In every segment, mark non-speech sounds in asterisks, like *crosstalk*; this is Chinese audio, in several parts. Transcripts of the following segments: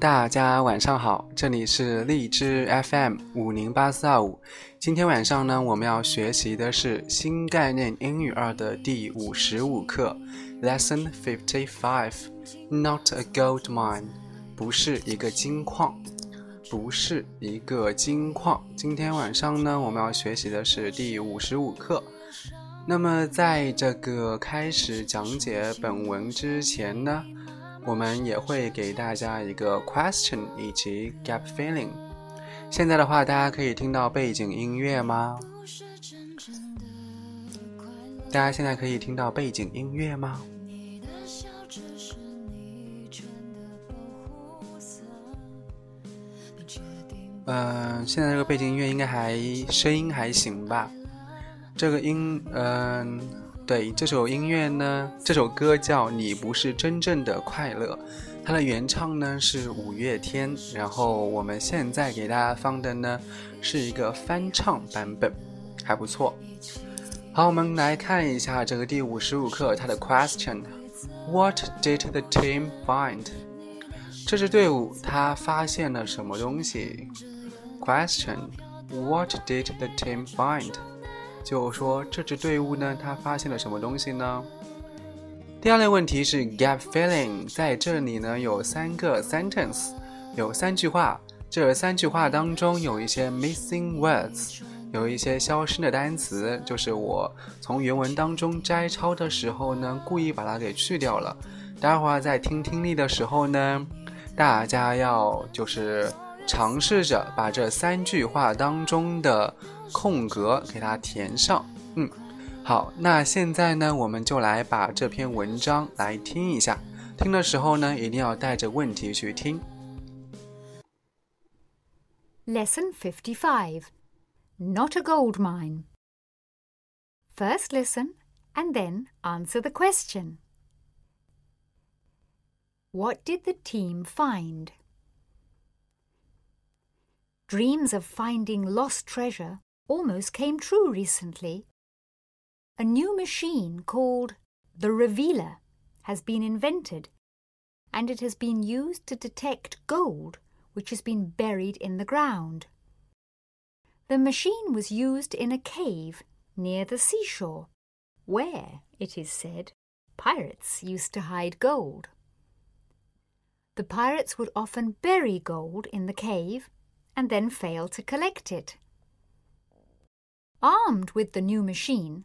大家晚上好，这里是荔枝 FM 五零八四二五。今天晚上呢，我们要学习的是新概念英语二的第五十五课，Lesson Fifty Five。Not a gold mine，不是一个金矿，不是一个金矿。今天晚上呢，我们要学习的是第五十五课。那么，在这个开始讲解本文之前呢，我们也会给大家一个 question 以及 gap filling。现在的话，大家可以听到背景音乐吗？大家现在可以听到背景音乐吗？你的笑只是你穿的保护色，你确定嗯、现在这个背景音乐应该还声音还行吧？这个音，嗯、对，这首音乐呢，这首歌叫《你不是真正的快乐》，它的原唱呢是五月天，然后我们现在给大家放的呢是一个翻唱版本，还不错。好，我们来看一下这个第五十五课它的 question。What did the team find？这支队伍他发现了什么东西？Question What did the team find？就说这支队伍呢，他发现了什么东西呢？第二类问题是 get feeling，在这里呢有三个 sentence，有三句话，这三句话当中有一些 missing words，有一些消失的单词，就是我从原文当中摘抄的时候呢，故意把它给去掉了。待会儿在听听力的时候呢，大家要就是尝试着把这三句话当中的空格给它填上。嗯。好，那现在呢，我们就来把这篇文章来听一下。听的时候呢，一定要带着问题去听。Lesson 55 Not a gold mine. First listen and then answer the question. What did the team find? Dreams of finding lost treasure almost came true recently a new machine called the Revealer has been invented, and it has been used to detect gold which has been buried in the ground. The machine was used in a cave near the seashore, where, it is said, pirates used to hide gold. The pirates would often bury gold in the cave and then fail to collect it. Armed with the new machine,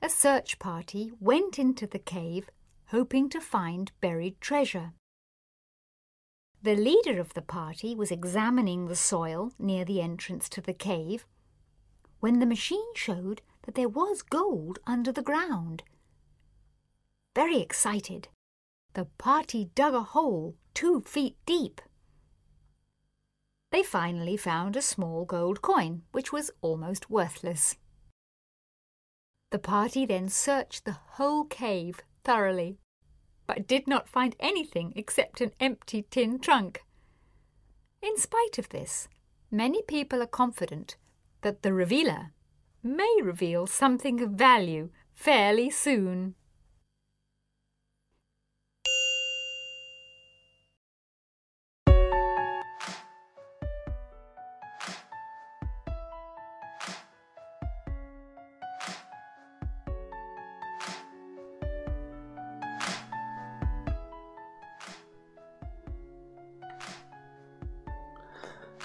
a search party went into the cave hoping to find buried treasure. The leader of the party was examining the soil near the entrance to the cave when the machine showed that there was gold under the ground. Very excited, the party dug a hole two feet deep. They finally found a small gold coin, which was almost worthless. The party then searched the whole cave thoroughly, but did not find anything except an empty tin trunk. In spite of this, many people are confident that the revealer may reveal something of value fairly soon.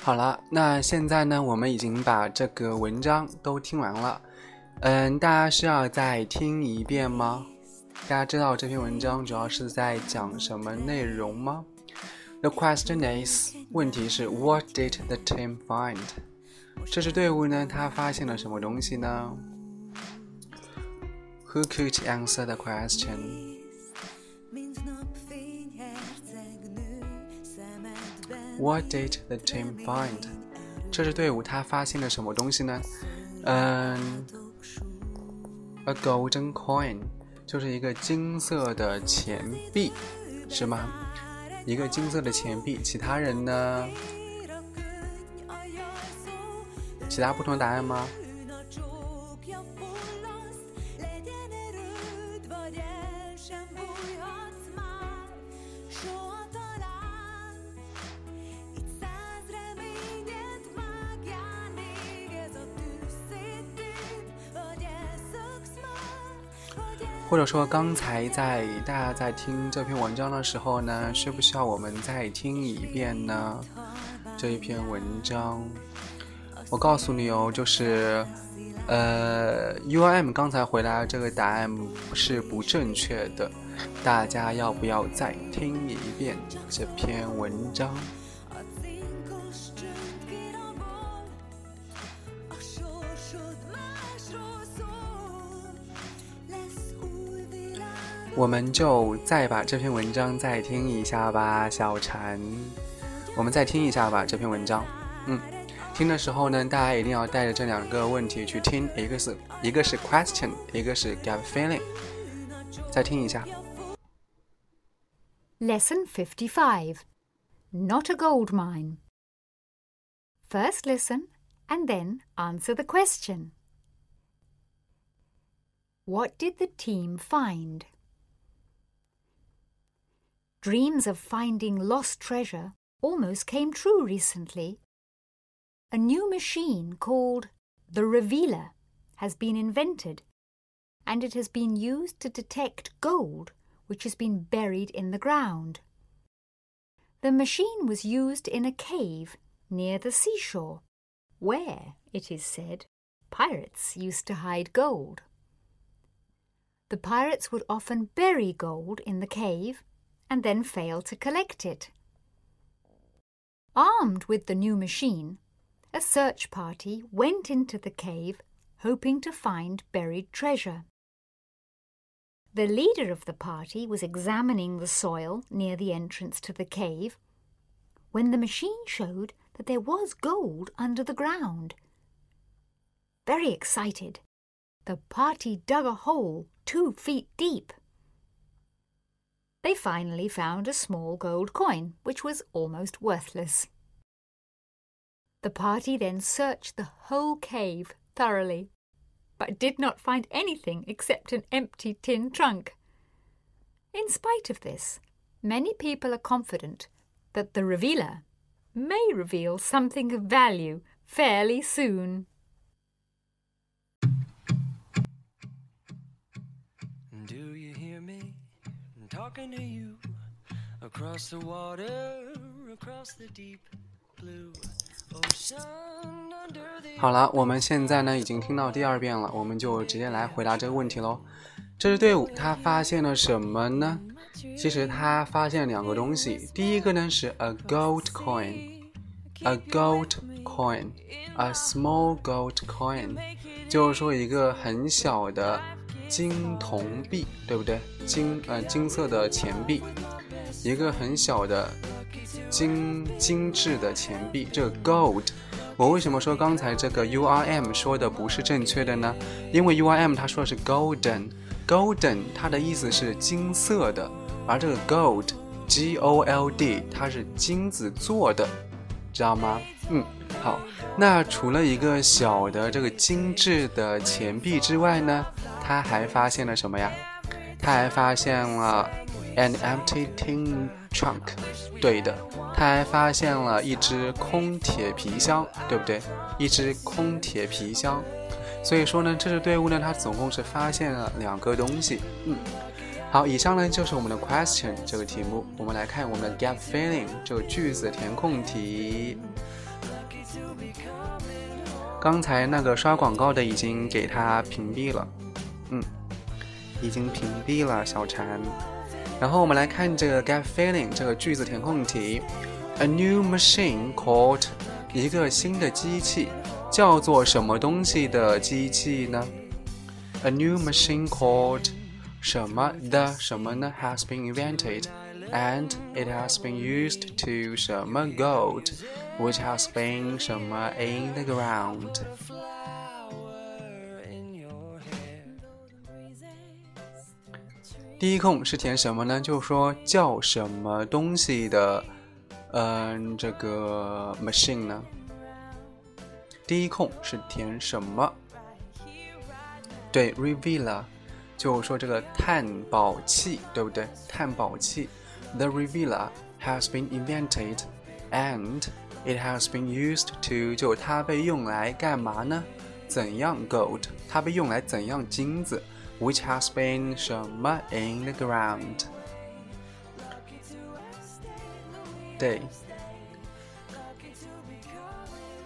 好了，那现在呢，我们已经把这个文章都听完了。嗯，大家需要再听一遍吗？大家知道这篇文章主要是在讲什么内容吗？The question is，问题是 What did the team find？这支队伍呢，他发现了什么东西呢？Who could answer the question？What did the team find？这支队伍他发现了什么东西呢？嗯，a golden coin，就是一个金色的钱币，是吗？一个金色的钱币。其他人呢？其他不同答案吗？或者说，刚才在大家在听这篇文章的时候呢，需不需要我们再听一遍呢？这一篇文章，我告诉你哦，就是，呃，U M 刚才回答这个答案是不正确的，大家要不要再听一遍这篇文章？我们就再把这篇文章再听一下吧，小陈。我们再听一下吧，这篇文章。嗯，听的时候呢，大家一定要带着这两个问题去听，一个是一个是 question，一个是 get feeling。再听一下。Lesson fifty-five. Not a gold mine. First listen and then answer the question. What did the team find? Dreams of finding lost treasure almost came true recently. A new machine called the revealer has been invented, and it has been used to detect gold which has been buried in the ground. The machine was used in a cave near the seashore, where, it is said, pirates used to hide gold. The pirates would often bury gold in the cave and then fail to collect it. Armed with the new machine, a search party went into the cave hoping to find buried treasure. The leader of the party was examining the soil near the entrance to the cave when the machine showed that there was gold under the ground. Very excited, the party dug a hole two feet deep. They finally found a small gold coin, which was almost worthless. The party then searched the whole cave thoroughly, but did not find anything except an empty tin trunk. In spite of this, many people are confident that the revealer may reveal something of value fairly soon. Talking to you across the water, across the deep blue 好了，我们现在呢已经听到第二遍了，我们就直接来回答这个问题喽。这支队伍他发现了什么呢？其实他发现两个东西，第一个呢是 a gold coin，a gold coin，a small gold coin，就是说一个很小的金铜币，对不对？金呃金色的钱币，一个很小的精精致的钱币。这个 gold，我为什么说刚才这个 U R M 说的不是正确的呢？因为 U R M 它说的是 golden，golden 它的意思是金色的，而这个 gold G O L D 它是金子做的，知道吗？嗯，好。那除了一个小的这个精致的钱币之外呢，他还发现了什么呀？他还发现了 an empty tin trunk，对的，他还发现了一只空铁皮箱，对不对？一只空铁皮箱。所以说呢，这支队伍呢，他总共是发现了两个东西。嗯，好，以上呢就是我们的 question 这个题目。我们来看我们的 get feeling 这个句子填空题。刚才那个刷广告的已经给他屏蔽了，嗯，已经屏蔽了小禅。然后我们来看这个 get feeling 这个句子填空题，a new machine called 一个新的机器叫做什么东西的机器呢？a new machine called 什么的什么呢？has been invented and it has been used to 什么 gold。which has been 什么 in the ground。第一空是填什么呢？就是说叫什么东西的，嗯，这个 machine 呢？第一空是填什么？对，revealer，就是说这个探宝器，对不对？探宝器，the revealer has been invented and it has been used to，就它被用来干嘛呢？怎样 gold？它被用来怎样金子 ？Which has been 什么 in the ground？对，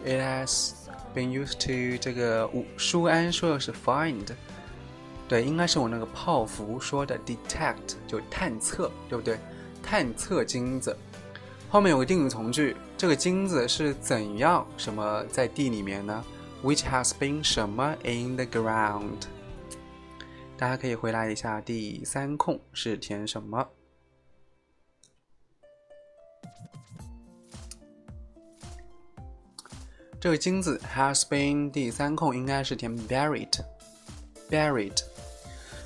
it has been used to 这个武舒安说的是 find，对，应该是我那个泡芙说的 detect，就探测，对不对？探测金子。后面有个定语从句，这个金子是怎样什么在地里面呢？Which has been 什么 in the ground？ 大家可以回答一下，第三空是填什么？这个金子 has been 第三空应该是填 buried，buried，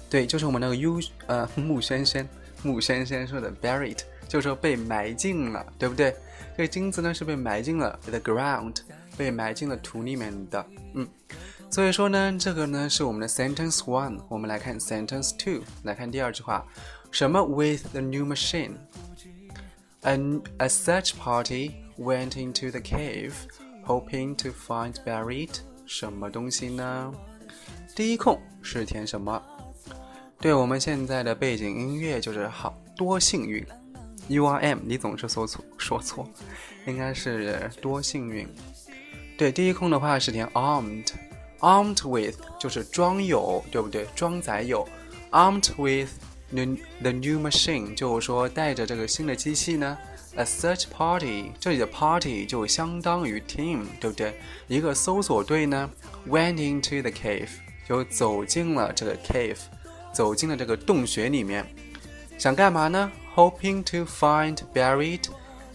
对，就是我们那个 U 呃木轩轩木轩轩说的 buried，就是说被埋进了，对不对？这个金子呢是被埋进了 the ground，被埋进了土里面的，嗯。所以说呢，这个呢是我们的 sentence one，我们来看 sentence two，来看第二句话，什么 with the new machine？A, a search party went into the cave Hoping to find buried 什么东西呢？第一空是填什么？对我们现在的背景音乐就是好多幸运，U R M 你总是说错说错，应该是多幸运。对，第一空的话是填 armed Armed with 就是装有，对不对？装载有，armed with the the new machine 就是说带着这个新的机器呢。A search party 这里的 party 就相当于 team，对不对？一个搜索队呢，went into the cave 就走进了这个 cave。走进了这个洞穴里面，想干嘛呢？Hoping to find buried，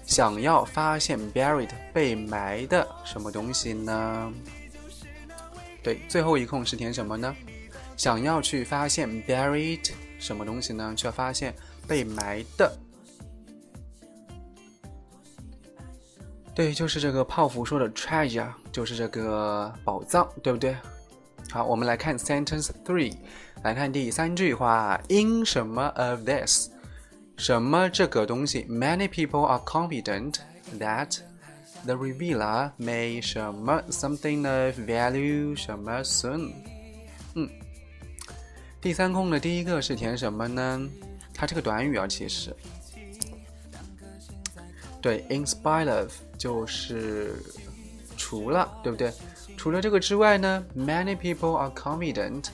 想要发现 buried 被埋的什么东西呢？对，最后一空是填什么呢？想要去发现 buried 什么东西呢？去发现被埋的。对，就是这个泡芙说的 treasure，就是这个宝藏，对不对？好，我们来看 sentence three。来看第三句话，in 什么 of this，什么这个东西？Many people are confident that the revealer may 什么 something of value 什么 soon。嗯，第三空的第一个是填什么呢？它这个短语啊，其实对，in spite of 就是除了，对不对？除了这个之外呢，many people are confident。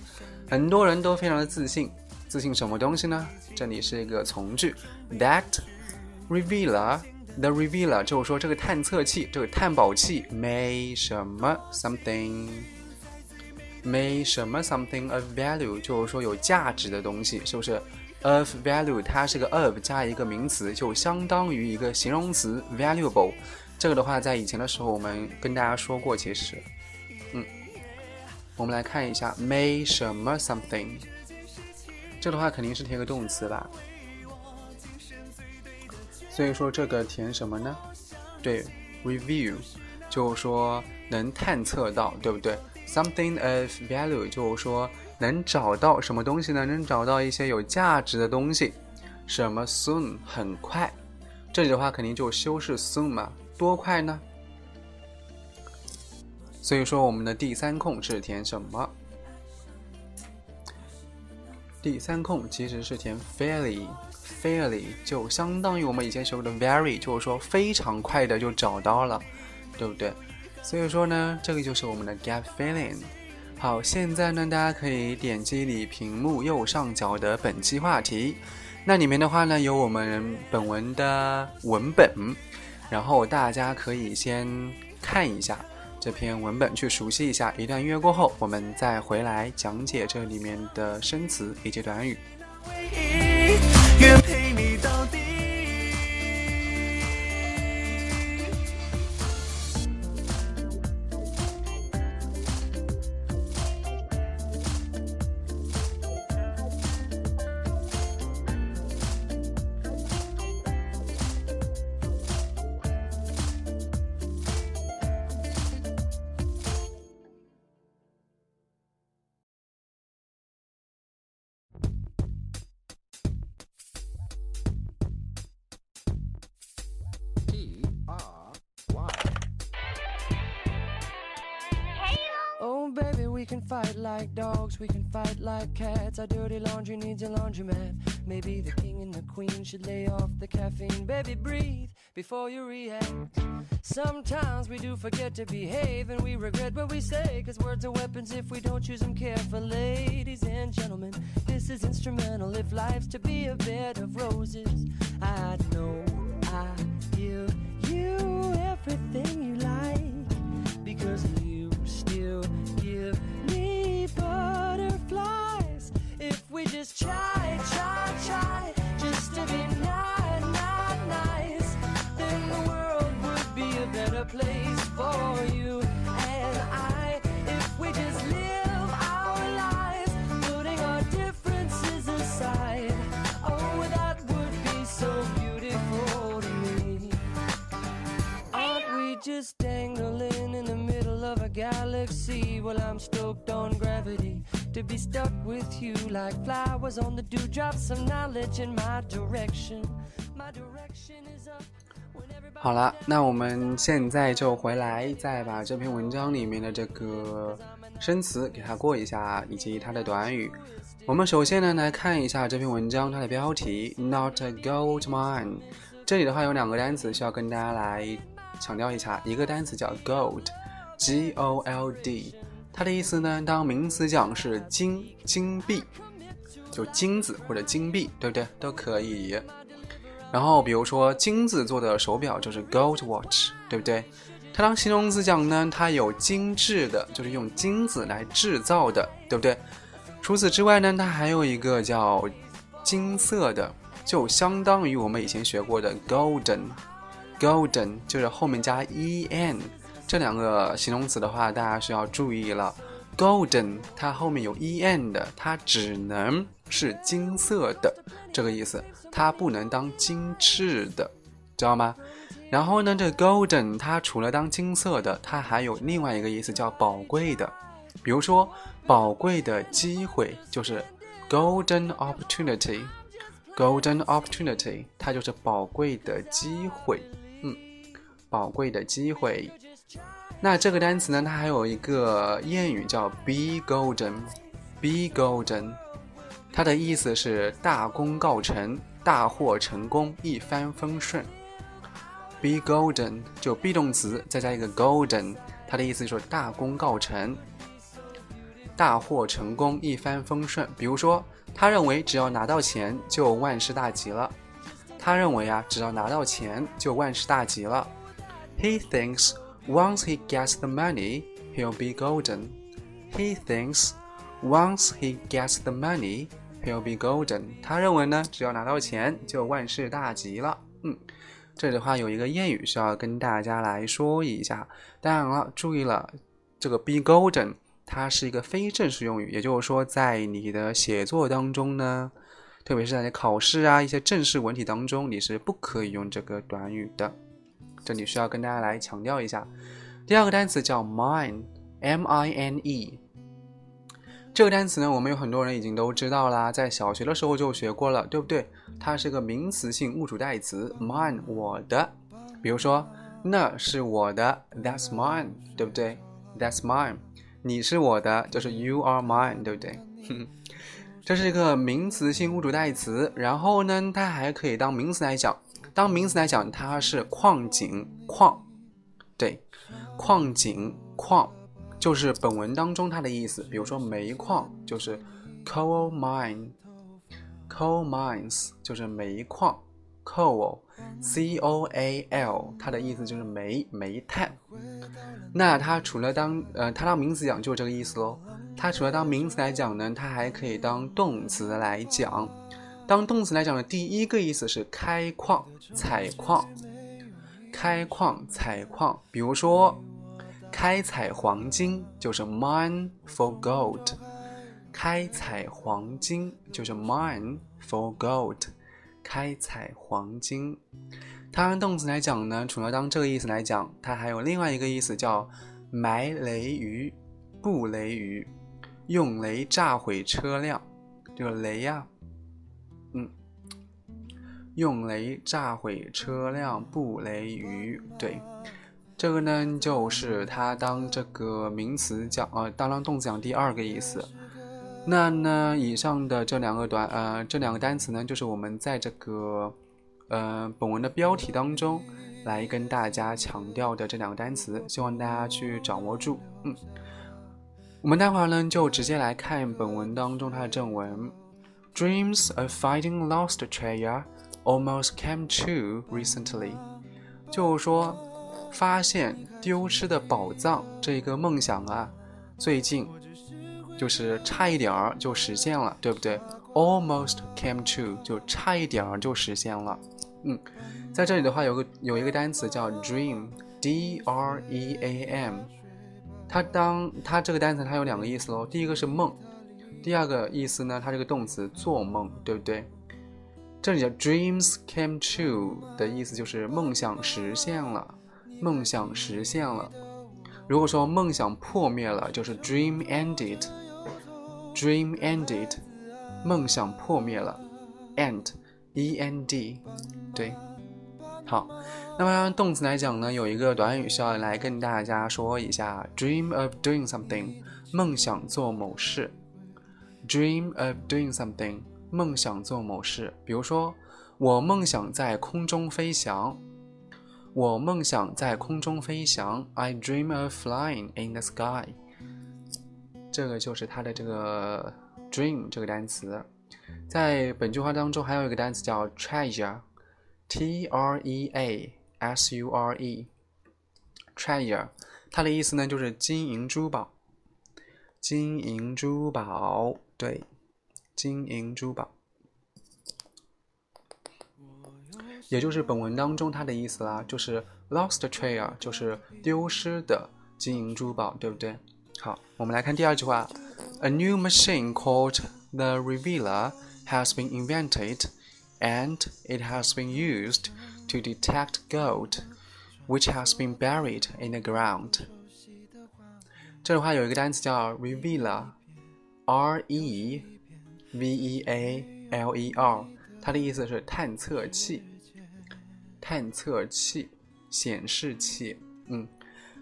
很多人都非常的自信，自信什么东西呢？这里是一个从句，that revealer The revealer 就是说这个探测器，这个探宝器 may 什么 something，may 什么 something of value，就是说有价值的东西，是不是？of value 它是个 of 加一个名词，就相当于一个形容词 valuable。这个的话，在以前的时候我们跟大家说过，其实。嗯我们来看一下，may 什么 something，这的话肯定是填个动词吧。所以说这个填什么呢？对，review，就是说能探测到，对不对？something of value，就是说能找到什么东西呢？能找到一些有价值的东西。什么 soon，很快。这里的话肯定就修饰 soon 嘛，多快呢？所以说，我们的第三空是填什么？第三空其实是填 fairly Very 就相当于我们以前学过的 very，就是说非常快的就找到了，对不对？所以说呢，这个就是我们的 get feeling。好，现在呢，大家可以点击你屏幕右上角的本期话题，那里面的话呢，有我们本文的文本，然后大家可以先看一下。这篇文本去熟悉一下，一段音乐过后，我们再回来讲解这里面的生词以及短语。Give me we can fight like cats. Our dirty laundry needs a laundromat. Maybe the king and the queen should lay off the caffeine. Baby, breathe before you react. Sometimes we do forget to behave and we regret what we say. Cause words are weapons if we don't use them carefully. Ladies and gentlemen, this is instrumental if life's to be a bed of roses. I know I give you everything you like we just try, try, try, just to be not, not nice, then the world would be a better place for you and I. If we just live our lives, putting our differences aside, oh, that would be so beautiful to me. Aren't we just dangling in the middle of a galaxy? Well, I'm stoked on gravity to be stuck with you like flowers on the dewdrop. Some knowledge in my direction. My direction is up. 好了，那我们现在就回来，再把这篇文章里面的这个生词给它过一下，以及它的短语。我们首先呢来看一下这篇文章它的标题，Not a gold mine。这里的话有两个单词需要跟大家来强调一下，一个单词叫 gold，G O L D，它的意思呢当名词讲是金金币，就金子或者金币，对不对？都可以。然后比如说金子做的手表就是 gold watch，对不对？它当形容词讲呢，它有精致的，就是用金子来制造的，对不对？除此之外呢，它还有一个叫金色的，就相当于我们以前学过的 golden，golden 就是后面加 en 这两个形容词的话，大家需要注意了。golden 它后面有 en 的，它只能是金色的这个意思。它不能当金质的，知道吗？然后呢，这 golden 它除了当金色的，它还有另外一个意思叫宝贵的。比如说，宝贵的机会就是 golden opportunity，golden opportunity 它就是宝贵的机会，嗯，宝贵的机会。那这个单词呢，它还有一个谚语叫 be golden，be golden，它的意思是大功告成。大获成功，一帆风顺。Be golden 就 be 动词再加一个 golden，它的意思就是大功告成，大获成功，一帆风顺。比如说，他认为只要拿到钱就万事大吉了。他认为啊，只要拿到钱就万事大吉了。He thinks once he gets the money, he'll be golden. He thinks once he gets the money. He'll be golden。他认为呢，只要拿到钱就万事大吉了。嗯，这里的话有一个谚语需要跟大家来说一下。当然了，注意了，这个 be golden 它是一个非正式用语，也就是说，在你的写作当中呢，特别是在考试啊一些正式文体当中，你是不可以用这个短语的。这里需要跟大家来强调一下。第二个单词叫 mine，M-I-N-E。这个单词呢，我们有很多人已经都知道啦，在小学的时候就学过了，对不对？它是个名词性物主代词，mine 我的。比如说，那是我的，that's mine，对不对？that's mine。你是我的，就是 you are mine，对不对？*laughs* 这是一个名词性物主代词，然后呢，它还可以当名词来讲。当名词来讲，它是矿井矿，对，矿井矿。就是本文当中它的意思，比如说煤矿就是 coal mine，coal mines 就是煤矿，coal，c o a l 它的意思就是煤煤炭。那它除了当呃它当名词讲就这个意思喽。它除了当名词来讲呢，它还可以当动词来讲。当动词来讲的第一个意思是开矿采矿，开矿采矿，比如说。开采黄金就是 mine for gold，开采黄金就是 mine for gold，开采黄金。它按动词来讲呢，除了当这个意思来讲，它还有另外一个意思叫埋雷鱼、布雷鱼，用雷炸毁车辆。这个雷呀，用雷炸毁车辆，布雷鱼，对。这个呢，就是它当这个名词讲，呃，当当动词讲第二个意思。那呢，以上的这两个短，呃，这两个单词呢，就是我们在这个，呃，本文的标题当中来跟大家强调的这两个单词，希望大家去掌握住。嗯，我们待会儿呢，就直接来看本文当中它的正文：Dreams of finding lost treasure almost came true recently。就是说。发现丢失的宝藏这个梦想啊，最近就是差一点儿就实现了，对不对？Almost came true，就差一点儿就实现了。嗯，在这里的话有个有一个单词叫 dream，d r e a m，它当它这个单词它有两个意思喽，第一个是梦，第二个意思呢，它这个动词做梦，对不对？这里叫 dreams came true 的意思就是梦想实现了。梦想实现了。如果说梦想破灭了，就是 dream ended。dream ended，梦想破灭了。end，e n d，对。好，那么动词来讲呢，有一个短语需要来跟大家说一下：dream of doing something，梦想做某事。dream of doing something，梦想做某事。比如说，我梦想在空中飞翔。我梦想在空中飞翔。I dream of flying in the sky。这个就是它的这个 dream 这个单词。在本句话当中，还有一个单词叫 treasure，T R E A S U R E，treasure，它的意思呢就是金银珠宝。金银珠宝，对，金银珠宝，也就是本文当中它的意思啦，就是 lost treasure，就是丢失的金银珠宝，对不对？好，我们来看第二句话，A new machine called the Revealer has been invented, and it has been used to detect gold, which has been buried in the ground. 这句话有一个单词叫 revealer，R E V E A L E R，它的意思是探测器、探测器、显示器。嗯，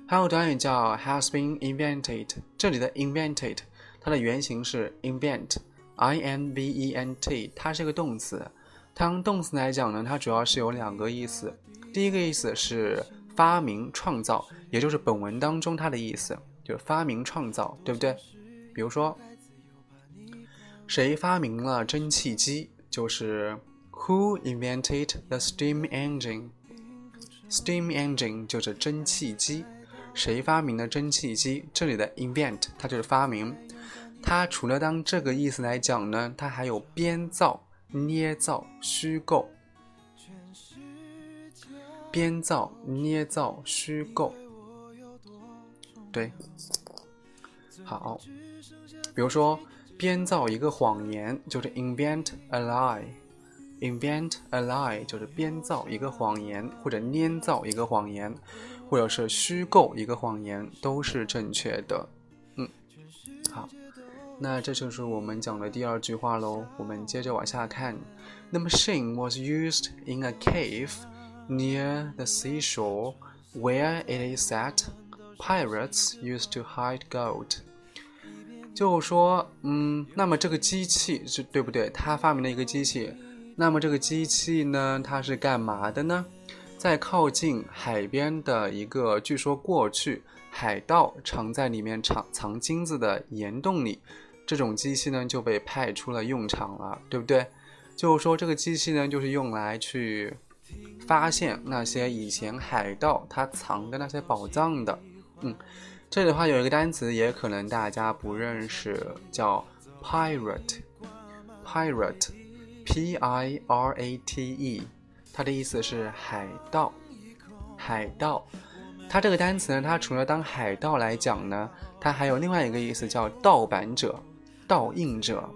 还有短语叫 has been invented，这里的 invented 它的原型是 invent，I N V E N T，它是个动词。当动词来讲呢，它主要是有两个意思。第一个意思是发明、创造，也就是本文当中它的意思。就是发明创造，对不对？比如说，谁发明了蒸汽机？就是 Who invented the steam engine？Steam engine 就是蒸汽机。谁发明的蒸汽机？这里的 invent 它就是发明。它除了当这个意思来讲呢，它还有编造、捏造、虚构。编造、捏造、虚构。对，好，比如说编造一个谎言，就是 invent a lie，invent a lie 就是编造一个谎言，或者捏造一个谎言，或者是虚构一个谎言，都是正确的。嗯，好，那这就是我们讲的第二句话喽。我们接着往下看，The machine was used in a cave near the seashore where it is set. Pirates used to hide gold。就说，嗯，那么这个机器是对不对？他发明了一个机器，那么这个机器呢，它是干嘛的呢？在靠近海边的一个，据说过去海盗常在里面藏藏金子的岩洞里，这种机器呢就被派出了用场了，对不对？就是说这个机器呢，就是用来去发现那些以前海盗他藏的那些宝藏的。嗯，这里的话有一个单词，也可能大家不认识，叫 pirate，pirate，p i r a t e，它的意思是海盗，海盗。它这个单词呢，它除了当海盗来讲呢，它还有另外一个意思叫盗版者、盗印者、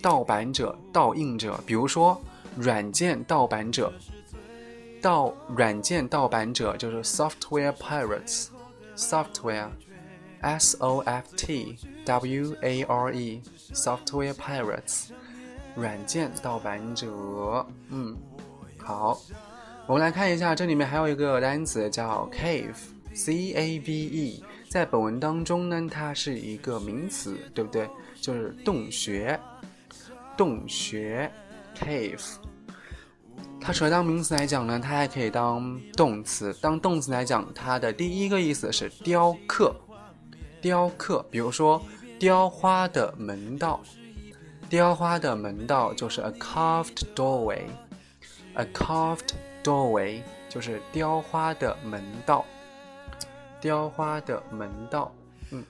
盗版者、盗印者。比如说软件盗版者，盗软件盗版者就是 software pirates。Software, S O F T W A R E, software pirates，软件盗版者。嗯，好，我们来看一下，这里面还有一个单词叫 cave, C A V E，在本文当中呢，它是一个名词，对不对？就是洞穴，洞穴，cave。它除了当名词来讲呢，它还可以当动词。当动词来讲，它的第一个意思是雕刻，雕刻。比如说，雕花的门道，雕花的门道就是 a carved doorway，a carved doorway 就是雕花的门道，雕花的门道。嗯，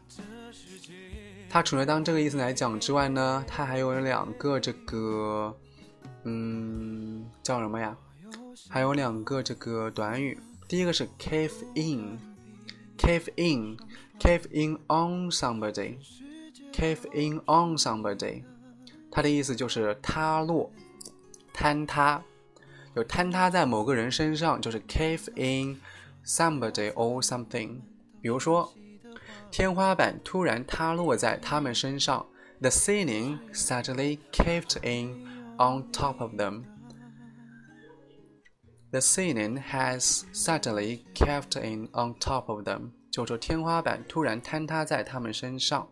它除了当这个意思来讲之外呢，它还有两个这个。嗯，叫什么呀？还有两个这个短语，第一个是 cave in，cave in，cave in on somebody，cave in on somebody，它的意思就是塌落、坍塌，就坍塌在某个人身上，就是 cave in somebody or something。比如说，天花板突然塌落在他们身上，the ceiling suddenly caved in。On top of them, The ceiling has suddenly caved in on top of them，就说天花板突然坍塌在他们身上。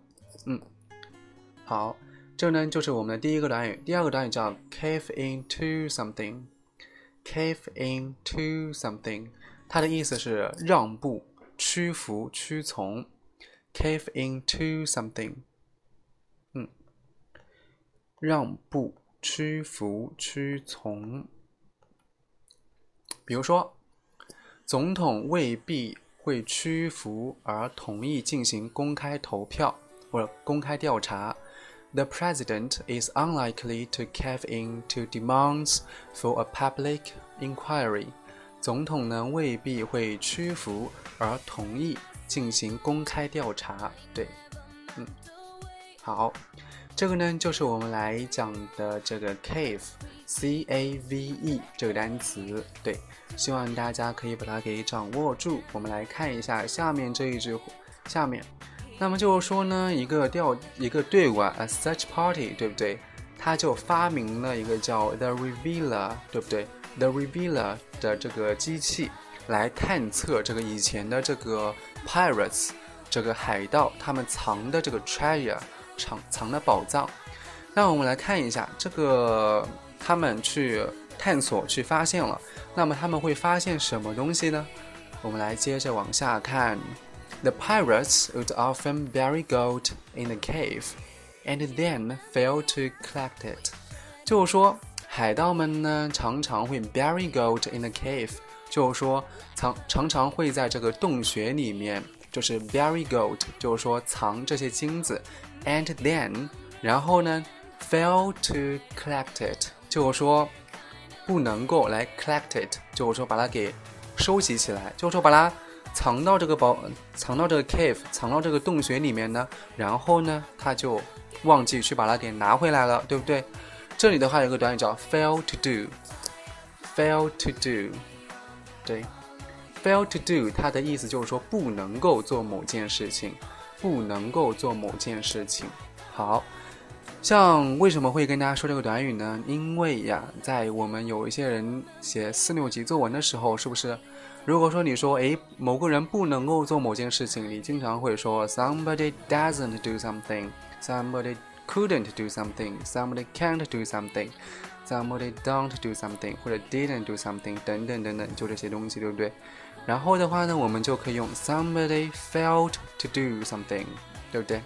嗯，好，这呢就是我们的第一个短语。第二个短语叫 cave into something。cave into something，它的意思是让步、屈服、屈从。cave into something，嗯，让步、 屈服、屈从。比如说，总统未必会屈服而同意进行公开投票或者公开调查。The president is unlikely to cave in to demands for a public inquiry。总统呢未必会屈服而同意进行公开调查。对，嗯，好，这个呢就是我们来讲的这个 cave，c a v e 这个单词。对，希望大家可以把它给掌握住。我们来看一下下面这一句，下面。那么就是说呢，一个调一个队伍啊，a search party，对不对？他就发明了一个叫 the revealer，对不对？the revealer 的这个机器来探测这个以前的这个 pirates，这个海盗他们藏的这个 treasure，藏藏的宝藏。那我们来看一下这个他们去探索去发现了，那么他们会发现什么东西呢？我们来接着往下看。The pirates would often bury gold in a cave, and then fail to collect it。就是说，海盗们呢常常会 bury gold in a cave，就是说常常常会在这个洞穴里面，就是 bury gold，就是说藏这些金子，and then，然后呢 fail to collect it，就是说不能够来 collect it，就是说把它给收集起来，就是说把它。藏到这个宝，藏到这个 cave，藏到这个洞穴里面呢，然后呢，他就忘记去把它给拿回来了，对不对？这里的话有个短语叫 fail to do，fail to do，对，fail to do，它的意思就是说不能够做某件事情，不能够做某件事情。好像为什么会跟大家说这个短语呢？因为呀，在我们有一些人写四六级作文的时候，是不是？如果说你说，诶，某个人不能够做某件事情，你经常会说 somebody doesn't do something，somebody couldn't do something，somebody can't do something，somebody don't do something，或者 didn't do something 等等等等，就这些东西，对不对？然后的话呢，我们就可以用 somebody failed to do something，对不对？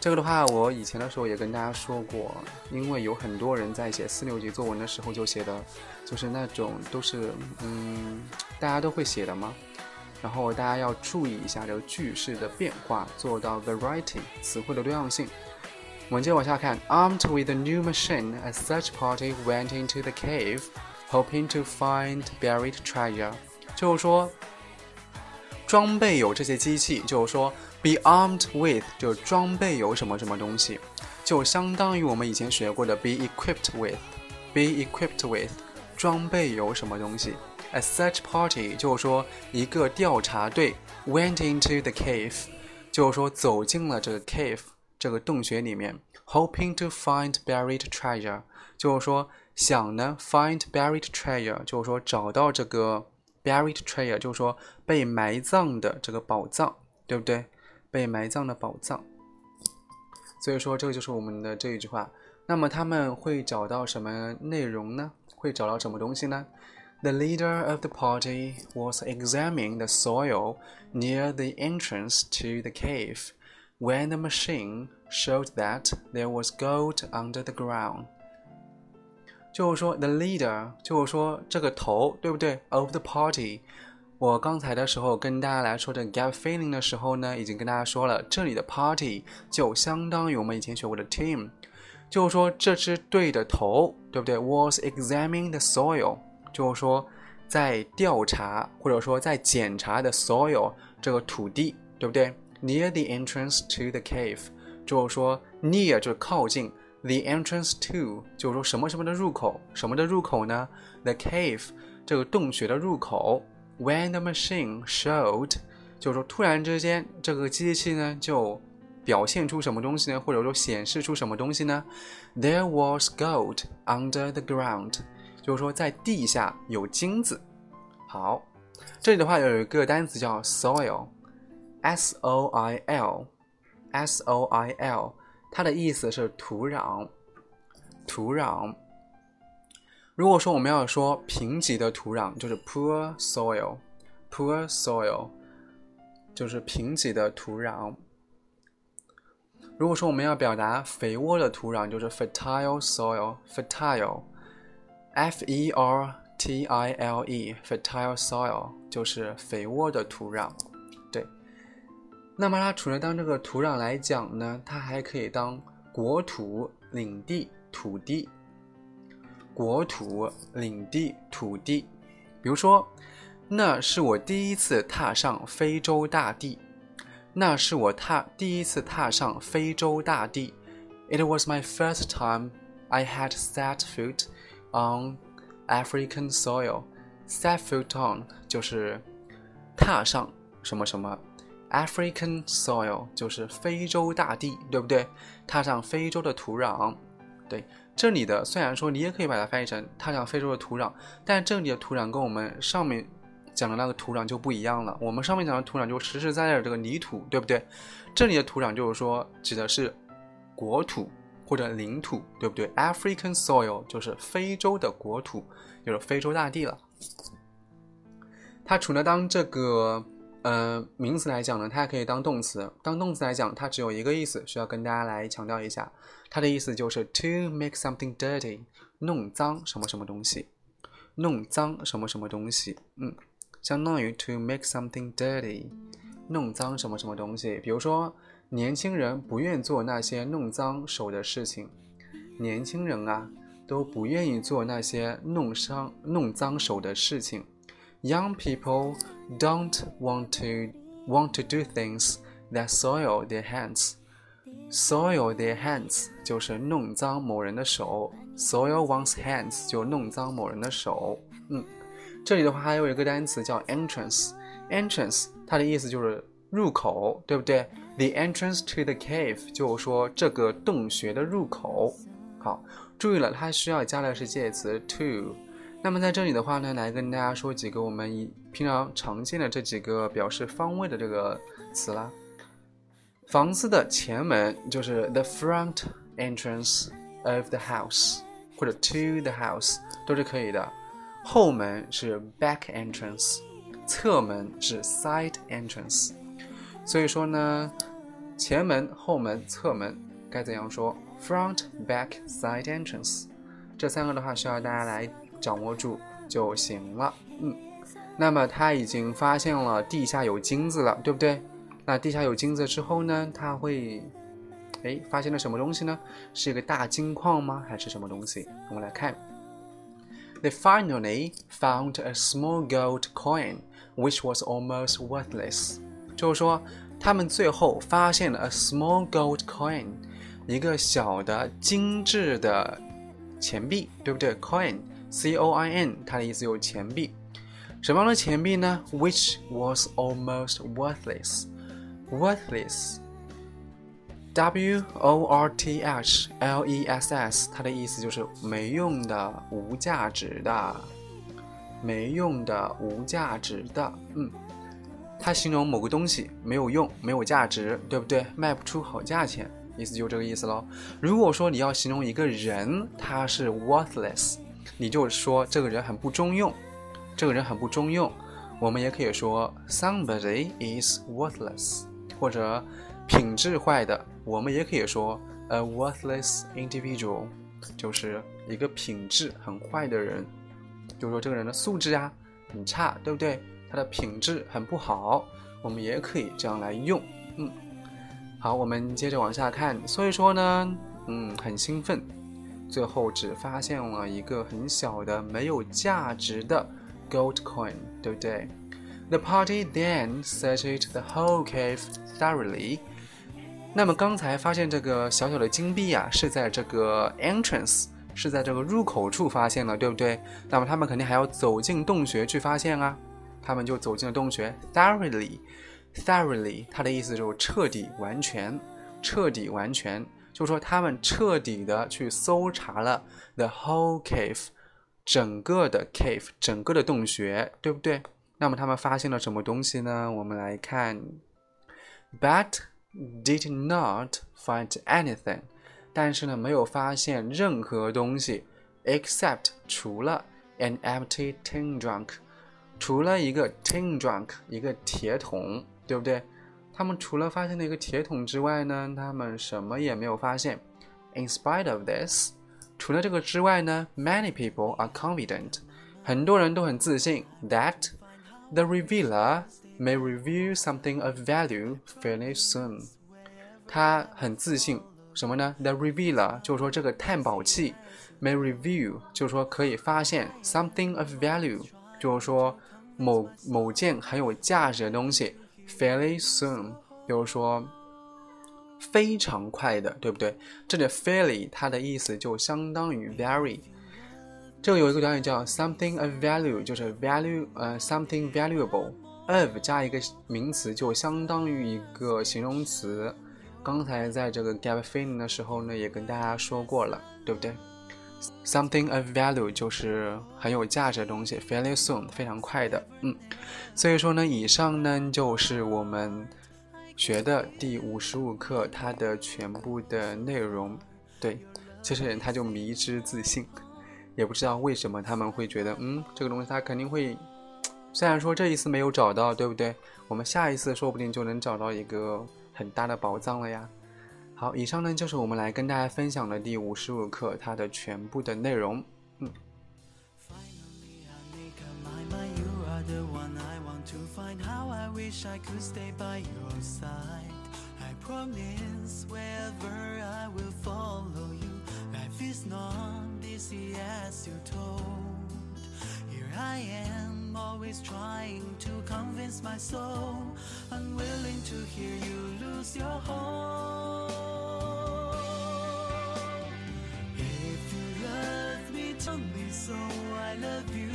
这个的话，我以前的时候也跟大家说过，因为有很多人在写四六级作文的时候就写的，就是那种都是嗯，大家都会写的嘛。然后大家要注意一下这个句式的变化，做到 variety 词汇的多样性。我们接着往下看，Armed with a new machine, a search party went into the cave, hoping to find buried treasure。就是说，装备有这些机器，就是说。Be armed with 就是装备有什么什么东西，就相当于我们以前学过的 be equipped with。be equipped with 装备有什么东西。A search party 就是说一个调查队 went into the cave，就是说走进了这个 cave 这个洞穴里面，hoping to find buried treasure，就是说想呢 find buried treasure，就是说找到这个 buried treasure，就是说被埋葬的这个宝藏，对不对？被埋葬的宝藏，所以说这个就是我们的这一句话。那么他们会找到什么内容呢？会找到什么东西呢？The leader of the party was examining the soil near the entrance to the cave when the machine showed that there was gold under the ground。 就是说，the leader，就是说这个头，对不对？Of the party。我刚才的时候跟大家来说这 gap feeling 的时候呢，已经跟大家说了，这里的 party 就相当于我们以前学过的 team，就是说这支队的头，对不对？Was examining the soil，就是说在调查或者说在检查的 soil 这个土地，对不对？Near the entrance to the cave，就是说 near 就是靠近，the entrance to 就是说什么什么的入口，什么的入口呢？The cave 这个洞穴的入口。When the machine showed，就是说突然之间这个机器呢就表现出什么东西呢？或者说显示出什么东西呢？There was gold under the ground，就是说在地下有金子，好，这里的话有一个单词叫 soil，s o i l，s o i l，它的意思是土壤，土壤。如果说我们要说贫瘠的土壤，就是 poor soil，poor soil，就是贫瘠的土壤。如果说我们要表达肥沃的土壤，就是 fertile soil，fertile，f e r t i l e，fertile soil 就是肥沃的土壤。那么它除了当这个土壤来讲呢，它还可以当国土、领地、土地。国土、领地、土地。比如说，那是我第一次踏上非洲大地。那是我踏第一次踏上非洲大地。It was my first time I had set foot on African soil. Set foot on 就是踏上什么什么，African soil 就是非洲大地，对不对？踏上非洲的土壤。对，这里的虽然说你也可以把它翻译成踏上非洲的土壤，但这里的土壤跟我们上面。讲的那个土壤就不一样了。我们上面讲的土壤就实实在在的这个泥土，对不对？这里的土壤就是说指的是国土或者领土，对不对？African soil 就是非洲的国土，就是非洲大地了。它除了当这个呃名词来讲呢，它还可以当动词。当动词来讲，它只有一个意思，需要跟大家来强调一下。它的意思就是 to make something dirty，弄脏什么什么东西，弄脏什么什么东西。嗯。相当于 to make something dirty，弄脏什么什么东西。比如说，年轻人不愿做那些弄脏手的事情。年轻人啊，都不愿意做那些弄伤、弄脏手的事情。Young people don't want to want to do things that soil their hands. Soil their hands 就是弄脏某人的手。Soil one's hands 就弄脏某人的手。嗯。这里的话还有一个单词叫 entrance，entrance 它的意思就是入口，对不对？The entrance to the cave 就是说这个洞穴的入口。好，注意了，它需要加的是介词 to。那么在这里的话呢，来跟大家说几个我们平常常见的这几个表示方位的这个词啦。房子的前门就是 the front entrance of the house，或者 to the house 都是可以的。后门是 back entrance，侧门是 side entrance。所以说呢，前门、后门、侧门该怎样说？front、back、side entrance，这三个的话需要大家来掌握住就行了。嗯，那么他已经发现了地下有金子了，对不对？那地下有金子之后呢，他会，哎，发现了什么东西呢？是一个大金矿吗？还是什么东西？我们来看。They finally found a small gold coin, which was almost worthless. 就是说，他们最后发现了 a small gold coin，一个小的精致的钱币，对不对？coin Coin，它的意思有钱币。什么样的钱币呢？Which was almost worthless. Worthless W O R T H L E S S，它的意思就是没用的、无价值的、没用的、无价值的。嗯，它形容某个东西没有用、没有价值，对不对？卖不出好价钱，意思就这个意思喽。如果说你要形容一个人他是 worthless，你就说这个人很不中用，这个人很不中用。我们也可以说 somebody is worthless，或者品质坏的。我们也可以说 a worthless individual，就是一个品质很坏的人，就是说这个人的素质啊很差，对不对？他的品质很不好，我们也可以这样来用。嗯，好，我们接着往下看。所以说呢，嗯，很兴奋，最后只发现了一个很小的、没有价值的 gold coin，对不对？The party then searched the whole cave thoroughly. 那么刚才发现这个小小的金币啊，是在这个 entrance，是在这个入口处发现了，对不对？那么他们肯定还要走进洞穴去发现啊。他们就走进了洞穴，thoroughly，thoroughly，它的意思就是彻底、完全、彻底、完全，就说他们彻底的去搜查了 the whole cave，整个的 cave，整个的洞穴，对不对？那么他们发现了什么东西呢？我们来看，but did not find anything，但是呢，没有发现任何东西，except 除了 an empty tin trunk，除了一个 tin trunk，一个铁桶，对不对？他们除了发现了一个铁桶之外呢，他们什么也没有发现。In spite of this，除了这个之外呢，many people are confident，很多人都很自信 that the revealer may reveal something of value fairly soon。他很自信什么呢？The revealer 就是说这个探宝器 may reveal 就是说可以发现 something of value，就是说某某件很有价值的东西 fairly soon，比如说非常快的，对不对？这里 fairly 它的意思就相当于 very。这个有一个短语叫 something of value，就是 value 呃 something valuable of 加一个名词就相当于一个形容词。刚才在这个 gap filling 的时候呢，也跟大家说过了，对不对？something of value 就是很有价值的东西，fairly soon 非常快的，嗯。所以说呢，以上呢就是我们学的第五十五课它的全部的内容。对，这些人他就迷之自信。也不知道为什么他们会觉得，嗯，这个东西他肯定会。虽然说这一次没有找到，对不对？我们下一次说不定就能找到一个很大的宝藏了呀。好，以上呢就是我们来跟大家分享的第五十五课它的全部的内容。嗯。I am, always trying to convince my soul, unwilling to hear you lose your hope. If you love me, tell me so. I love you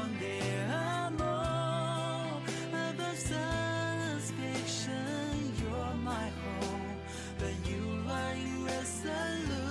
on there. I'm all above suspicion. You're my hope, but you are irresolute.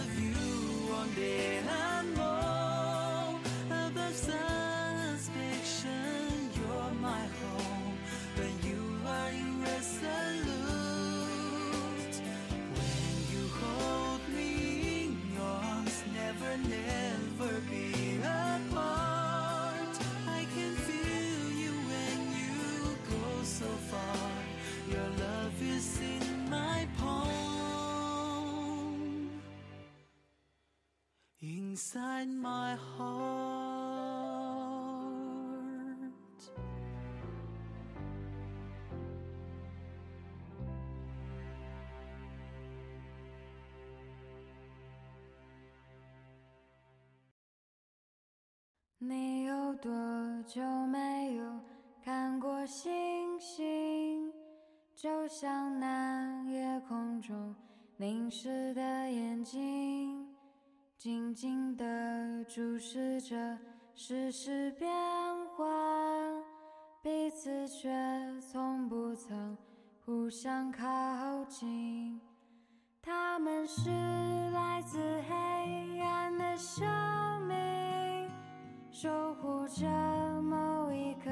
Of you one day and more Above. sun. 你有多久没有看过星星？就像那夜空中凝视的眼睛，静静地注视着世事变幻，彼此却从不曾互相靠近。他们是来自黑暗的生。守护着某一颗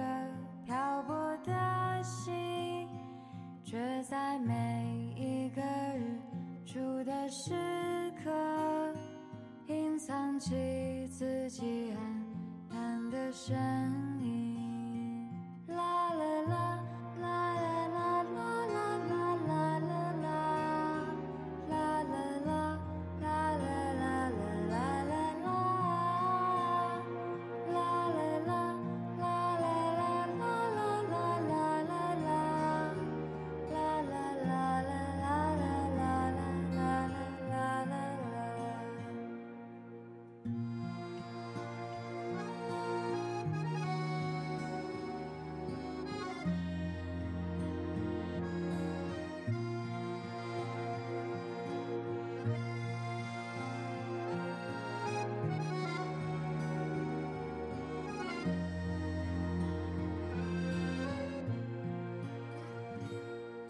漂泊的心，却在每一个日出的时刻，隐藏起自己黯淡的身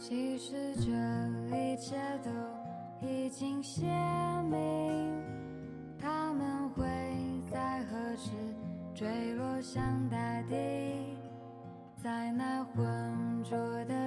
其实这一切都已经写明，他们会在何时坠落向大地，在那浑浊的。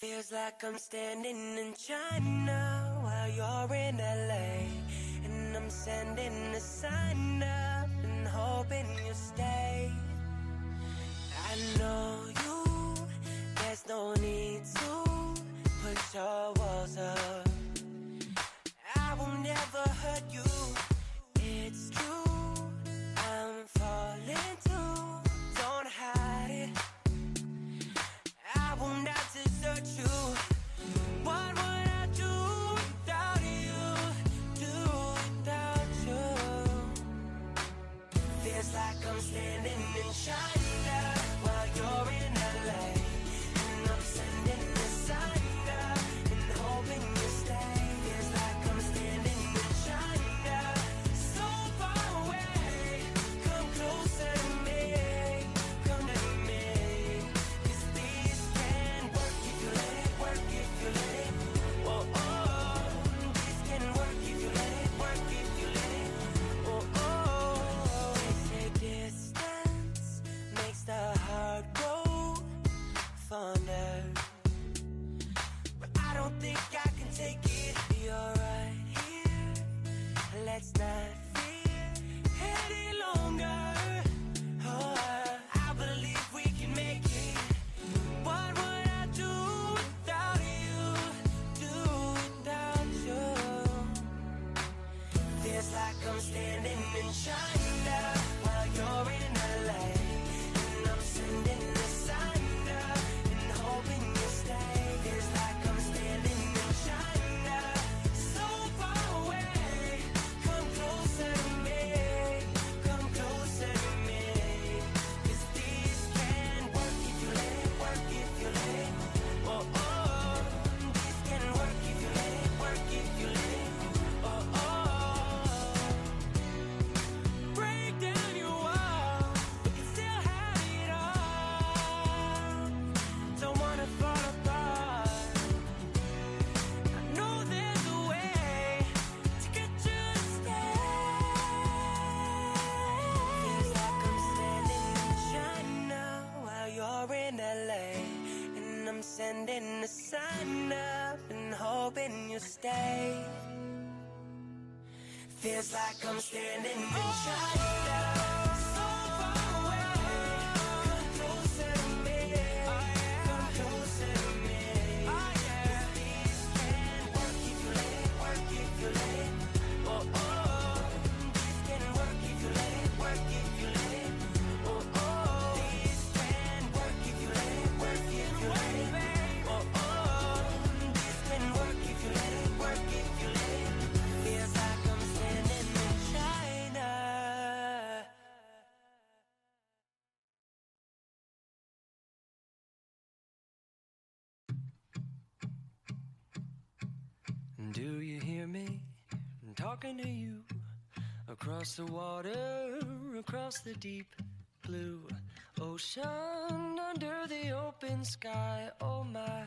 Feels like I'm standing in China while you're in LA. And I'm sending a sign up and hoping you stay. I know you, there's no need to put your walls up. Feels like I'm standing in China. Do you hear me? I'm talking to you across the water, across the deep blue ocean, under the open sky. Oh my,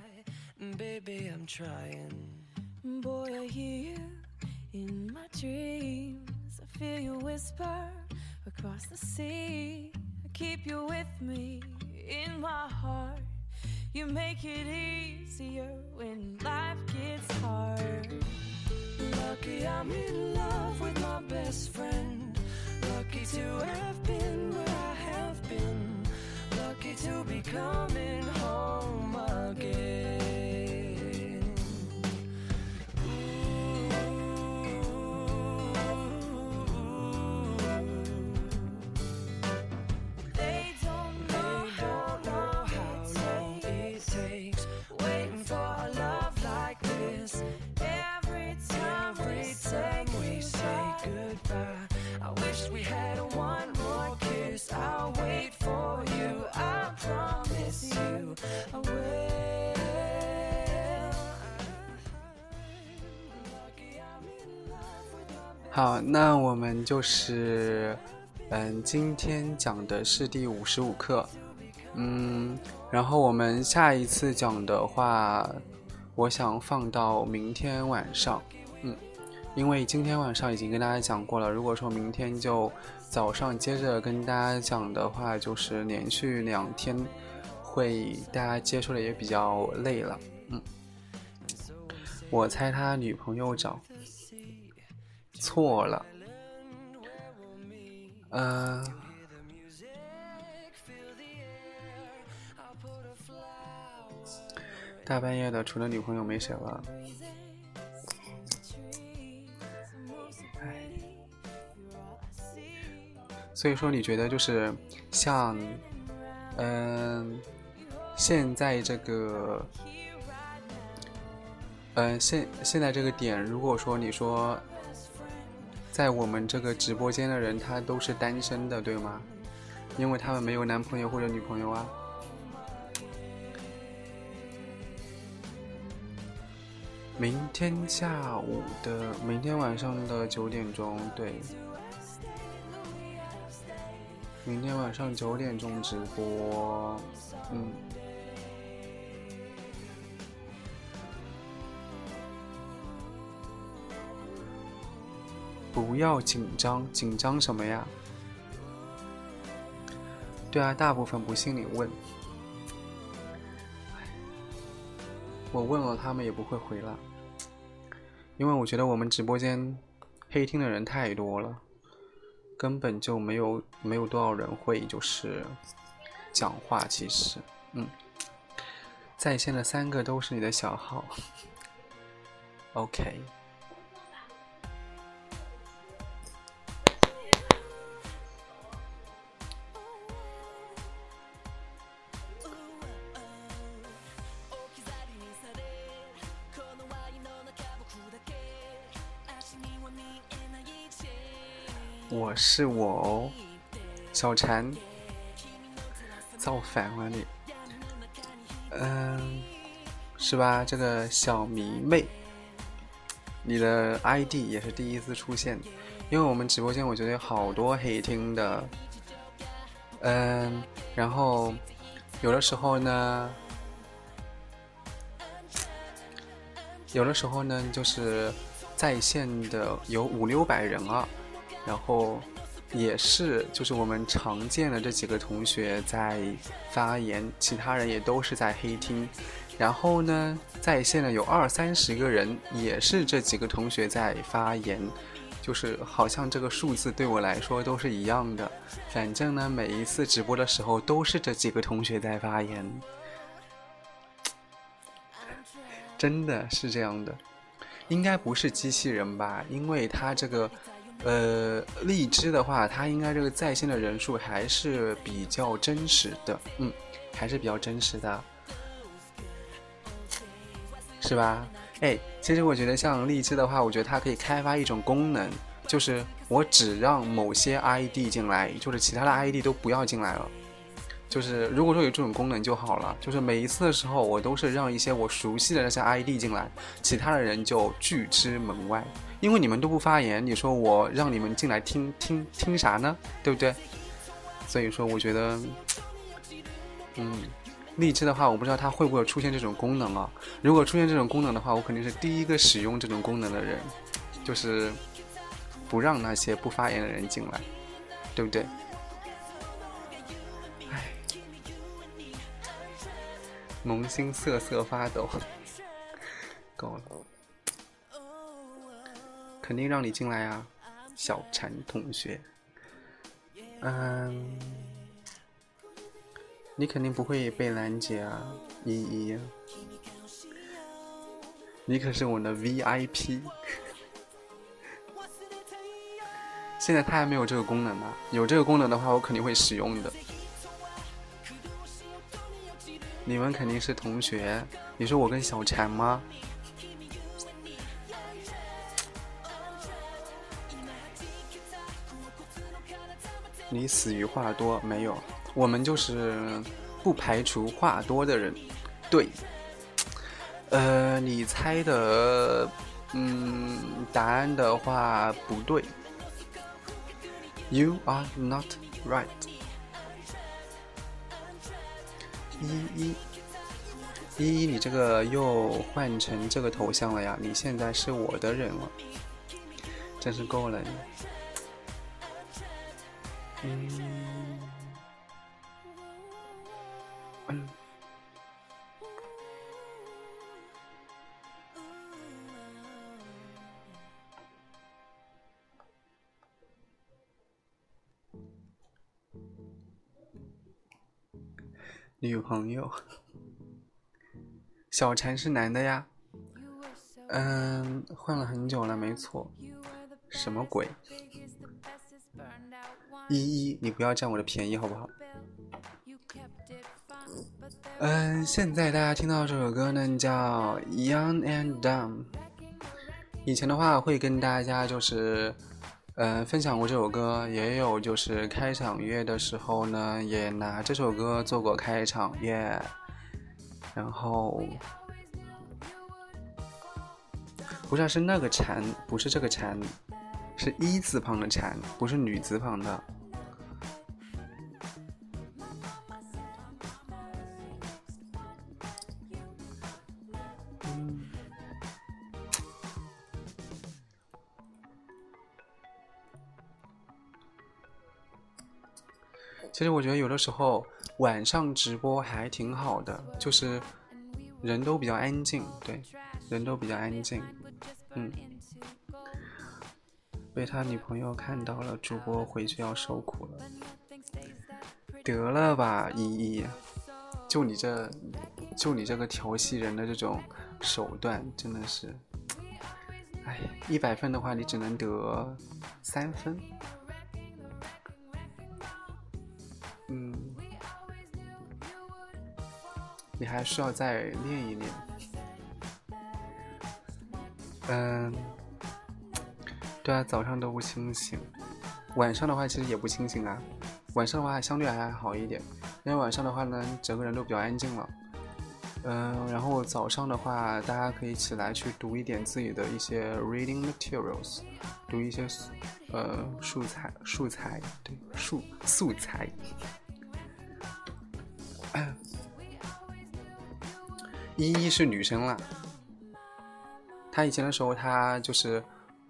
baby, I'm trying. Boy, I hear you in my dreams. I feel you whisper across the sea. I keep you with me in my heart. You make it easier when life gets hard. Lucky I'm in love with my best friend. Lucky to have been where I have been. Lucky to be coming home again. 好，那我们就是，嗯，今天讲的是第五十五课，嗯，然后我们下一次讲的话，我想放到明天晚上，嗯，因为今天晚上已经跟大家讲过了，如果说明天就早上接着跟大家讲的话，就是连续两天会大家接触的也比较累了，嗯，我猜他女朋友找。错了。呃，大半夜的，除了女朋友没谁了。所以说你觉得就是像，嗯、现在这个，嗯、现现在这个点，如果说你说在我们这个直播间的人，他都是单身的，对吗？因为他们没有男朋友或者女朋友啊。明天下午的，明天晚上的九点钟，对。明天晚上九点钟直播，嗯。不要紧张，紧张什么呀？对啊，大部分不信你问，我问了他们也不会回了，因为我觉得我们直播间黑听的人太多了，根本就没有没有多少人会就是讲话。其实，嗯，在线的三个都是你的小号，*laughs* OK。我是我哦，小禅，造反了你，嗯，是吧？这个小迷妹，你的 ID 也是第一次出现，因为我们直播间我觉得有好多黑听的，嗯，然后有的时候呢，有的时候呢，就是在线的有五六百人啊。然后也是，就是我们常见的这几个同学在发言，其他人也都是在黑听。然后呢，在线的有二三十个人，也是这几个同学在发言，就是好像这个数字对我来说都是一样的。反正呢，每一次直播的时候都是这几个同学在发言，真的是这样的。应该不是机器人吧？因为它这个。呃，荔枝的话，它应该这个在线的人数还是比较真实的，嗯，还是比较真实的，是吧？哎，其实我觉得像荔枝的话，我觉得它可以开发一种功能，就是我只让某些 ID 进来，就是其他的 ID 都不要进来了，就是如果说有这种功能就好了。就是每一次的时候，我都是让一些我熟悉的那些 ID 进来，其他的人就拒之门外。因为你们都不发言，你说我让你们进来听听听啥呢？对不对？所以说，我觉得，嗯，荔枝的话，我不知道它会不会出现这种功能啊。如果出现这种功能的话，我肯定是第一个使用这种功能的人，就是不让那些不发言的人进来，对不对？萌新瑟瑟发抖，够了，肯定让你进来啊，小禅同学。嗯，你肯定不会被拦截啊，依依。你可是我的 VIP。现在他还没有这个功能呢，有这个功能的话，我肯定会使用的。你们肯定是同学，你说我跟小禅吗？你死于话多没有？我们就是不排除话多的人。对，呃，你猜的，嗯，答案的话不对。You are not right. 依依依依，你这个又换成这个头像了呀？你现在是我的人了，真是够了你。女朋友，*laughs* 小禅是男的呀，嗯，换了很久了，没错，什么鬼？依依，你不要占我的便宜好不好？嗯，现在大家听到这首歌呢，叫《Young and Dumb》。以前的话会跟大家就是。嗯，分享过这首歌，也有就是开场乐的时候呢，也拿这首歌做过开场乐。然后，不是是那个蝉，不是这个蝉，是一字旁的蝉，不是女字旁的。其实我觉得有的时候晚上直播还挺好的，就是人都比较安静，对，人都比较安静，嗯。被他女朋友看到了，主播回去要受苦了。得了吧，依依，就你这，就你这个调戏人的这种手段，真的是，哎，一百分的话，你只能得三分。嗯，你还需要再练一练。嗯，对啊，早上都不清醒，晚上的话其实也不清醒啊。晚上的话相对还好一点，因为晚上的话呢，整个人都比较安静了。嗯，然后早上的话，大家可以起来去读一点自己的一些 reading materials，读一些呃素材素材，对素素材。*coughs* 依依是女生了，她以前的时候，她就是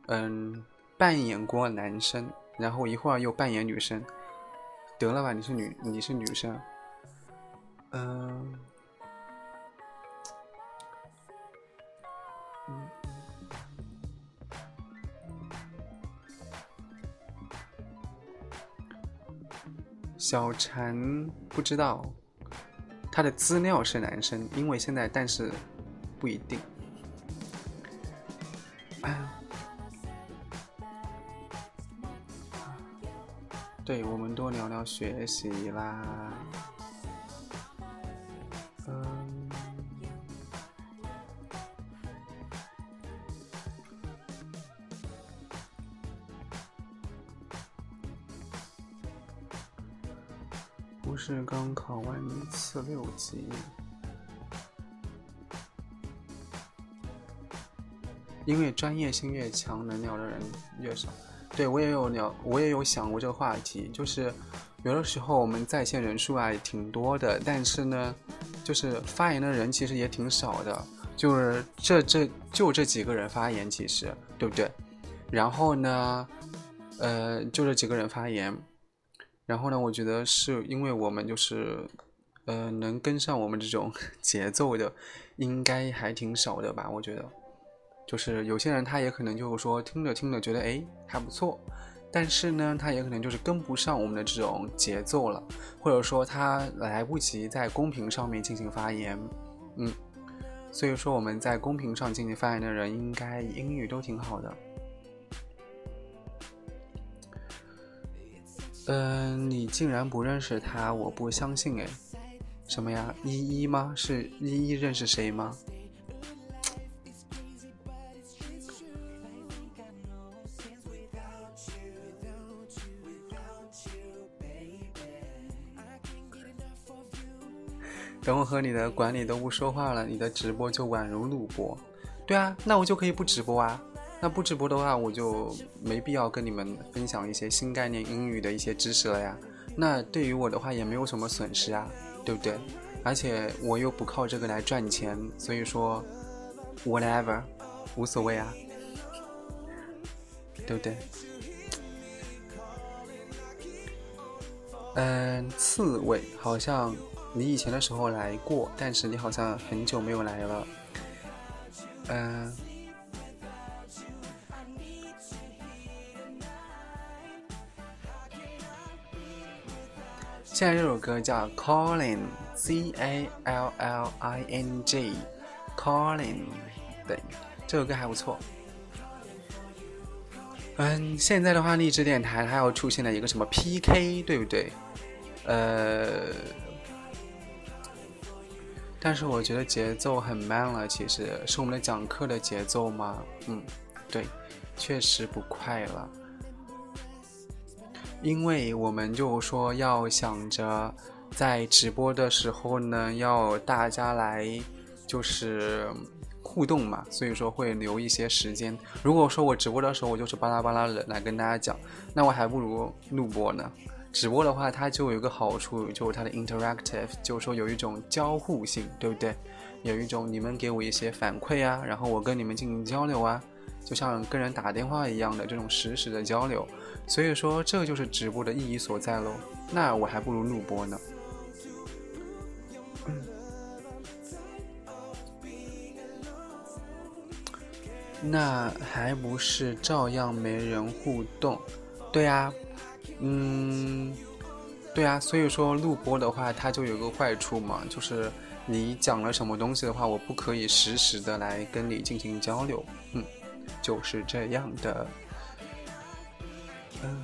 嗯扮演过男生，然后一会儿又扮演女生。得了吧，你是女，你是女生，嗯。小陈不知道，他的资料是男生，因为现在但是不一定。多聊聊学习啦。不是刚考完四六级？因为专业性越强，能聊的人越少。对我也有聊，我也有想过这个话题，就是有的时候我们在线人数啊也挺多的，但是呢，就是发言的人其实也挺少的，就是这这就这几个人发言，其实对不对？然后呢，呃，就这几个人发言，然后呢，我觉得是因为我们就是呃能跟上我们这种 *laughs* 节奏的，应该还挺少的吧？我觉得。就是有些人他也可能就是说听着听着觉得哎还不错，但是呢他也可能就是跟不上我们的这种节奏了，或者说他来不及在公屏上面进行发言，嗯，所以说我们在公屏上进行发言的人应该英语都挺好的。嗯，你竟然不认识他，我不相信哎，什么呀？依依吗？是依依认识谁吗？等我和你的管理都不说话了，你的直播就宛如录播。对啊，那我就可以不直播啊。那不直播的话，我就没必要跟你们分享一些新概念英语的一些知识了呀。那对于我的话也没有什么损失啊，对不对？而且我又不靠这个来赚钱，所以说，whatever，无所谓啊，对不对？嗯，刺猬好像。你以前的时候来过，但是你好像很久没有来了。嗯，现在这首歌叫《Calling》，C A L L I N G，Calling，对，这首歌还不错。嗯，现在的话，励志电台它又出现了一个什么 PK，对不对？呃。但是我觉得节奏很慢了，其实是我们的讲课的节奏吗？嗯，对，确实不快了。因为我们就说要想着在直播的时候呢，要大家来就是互动嘛，所以说会留一些时间。如果说我直播的时候我就是巴拉巴拉的来跟大家讲，那我还不如录播呢。直播的话，它就有一个好处，就是它的 interactive，就是说有一种交互性，对不对？有一种你们给我一些反馈啊，然后我跟你们进行交流啊，就像跟人打电话一样的这种实时的交流。所以说，这就是直播的意义所在喽。那我还不如录播呢。那还不是照样没人互动？对啊。嗯，对啊，所以说录播的话，它就有个坏处嘛，就是你讲了什么东西的话，我不可以实时的来跟你进行交流，嗯，就是这样的，嗯。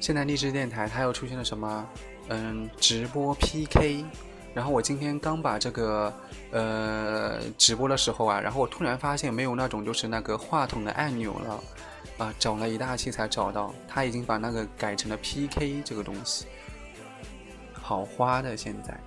现在励志电台它又出现了什么？嗯，直播 PK，然后我今天刚把这个呃直播的时候啊，然后我突然发现没有那种就是那个话筒的按钮了，啊，找了一大期才找到，他已经把那个改成了 PK 这个东西，好花的现在。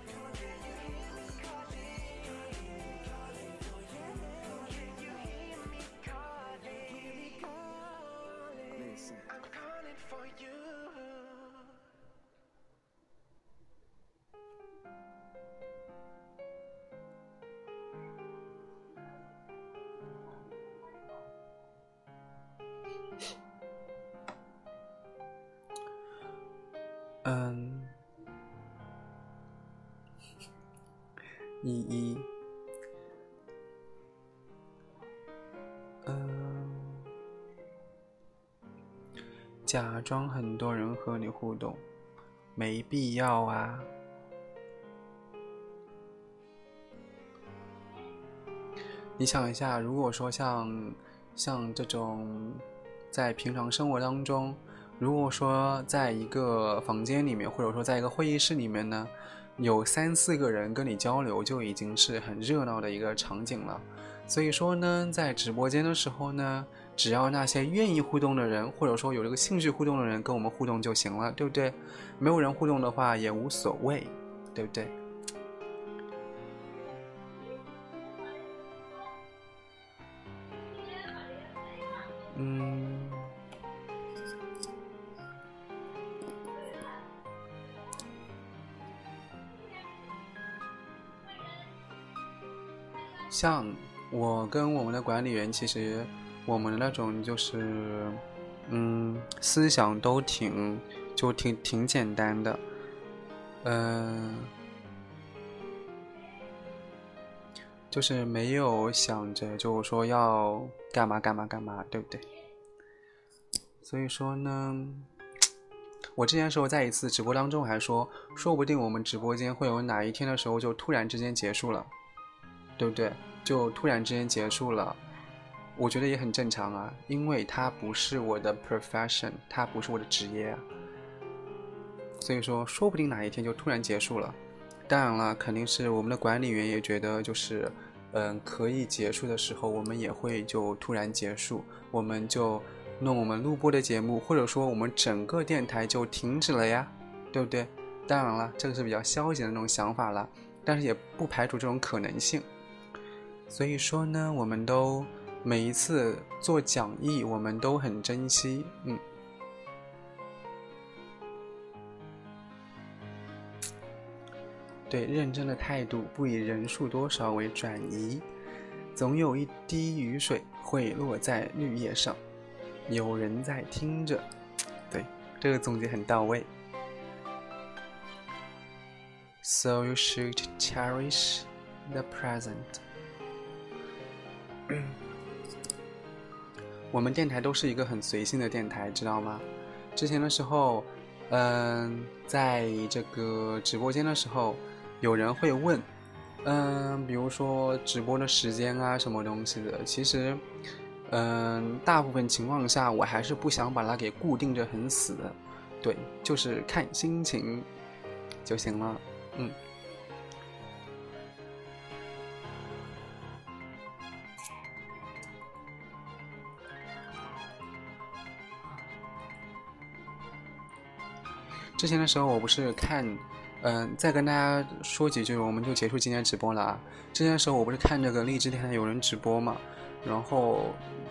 很多人和你互动，没必要啊。你想一下，如果说像像这种在平常生活当中。如果说在一个房间里面，或者说在一个会议室里面呢，有三四个人跟你交流，就已经是很热闹的一个场景了。所以说呢，在直播间的时候呢，只要那些愿意互动的人，或者说有这个兴趣互动的人跟我们互动就行了，对不对？没有人互动的话也无所谓，对不对？嗯，像我跟我们的管理员，其实我们的那种就是，嗯，思想都挺就挺挺简单的，嗯、就是没有想着就说要干嘛干嘛干嘛，对不对？所以说呢，我之前时候在一次直播当中还说，说不定我们直播间会有哪一天的时候就突然之间结束了，对不对？就突然之间结束了，我觉得也很正常啊，因为它不是我的 profession，它不是我的职业啊。所以说，说不定哪一天就突然结束了。当然了，肯定是我们的管理员也觉得就是，嗯，可以结束的时候，我们也会就突然结束，我们就弄我们录播的节目，或者说我们整个电台就停止了呀，对不对？当然了，这个是比较消极的那种想法了，但是也不排除这种可能性。所以说呢，我们都每一次做讲义，我们都很珍惜，嗯。对认真的态度，不以人数多少为转移，总有一滴雨水会落在绿叶上，有人在听着。对，这个总结很到位。So you should cherish the present *clears throat* 我们电台都是一个很随性的电台，知道吗？之前的时候，嗯、在这个直播间的时候，有人会问，嗯、比如说直播的时间啊，什么东西的。其实，嗯、大部分情况下，我还是不想把它给固定着很死，对，就是看心情就行了，嗯。之前的时候，我不是看，嗯、再跟大家说几句，我们就结束今天直播了啊。之前的时候，我不是看这个荔枝电台有人直播嘛，然后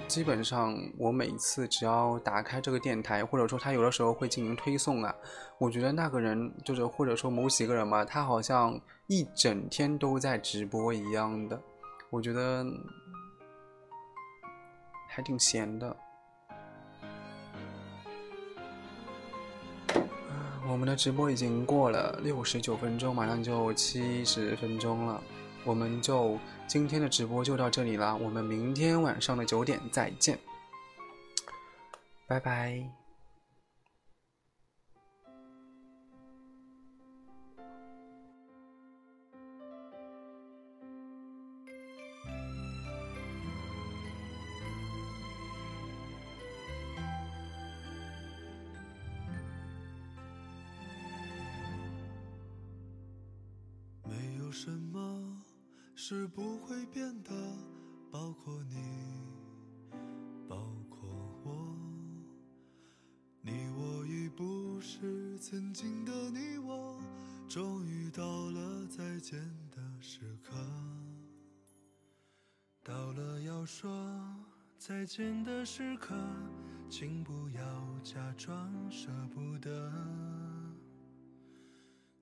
基本上我每次只要打开这个电台，或者说他有的时候会进行推送啊，我觉得那个人就是或者说某几个人嘛，他好像一整天都在直播一样的，我觉得还挺闲的。我们的直播已经过了六十九分钟，马上就七十分钟了，我们就今天的直播就到这里了，我们明天晚上的九点再见，拜拜。什么是不会变的，包括你，包括我。你我已不是曾经的你我，终于到了再见的时刻。到了要说再见的时刻，请不要假装舍不得。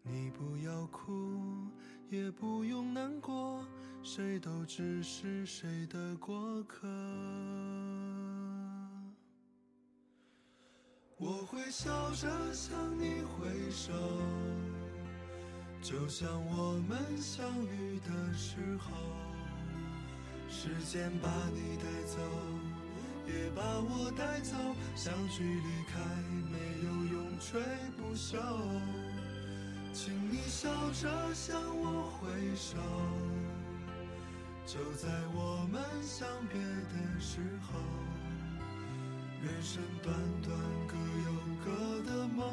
你不要哭，也不用难过，谁都只是谁的过客。我会笑着向你挥手，就像我们相遇的时候。时间把你带走，也把我带走，相聚离开，没有永垂不朽。请你笑着向我挥手，就在我们相别的时候。人生短短，各有各的梦，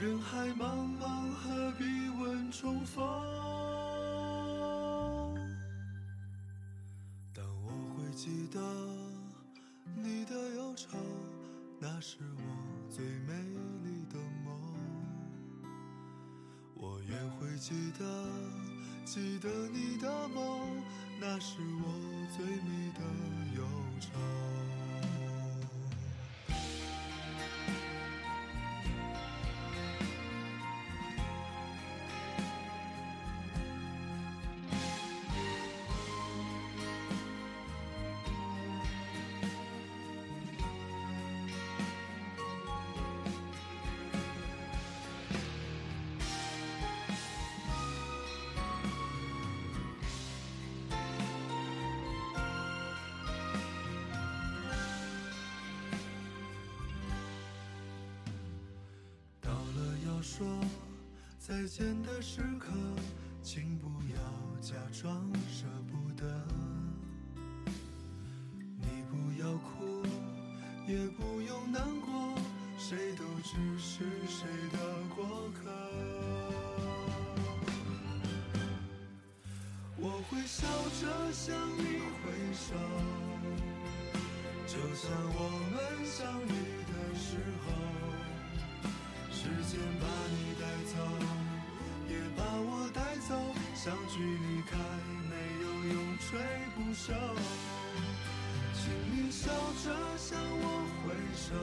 人海茫茫，何必问重逢。但我会记得你的忧愁，那是我最美记得，记得你的梦，那是我最美的忧愁。说再见的时刻，请不要假装舍不得。你不要哭，也不用难过，谁都只是谁的过客。我会笑着向你挥手，就像我们相遇的时候。时间把你带走，也把我带走，相聚离开没有永垂不朽。请你笑着向我挥手，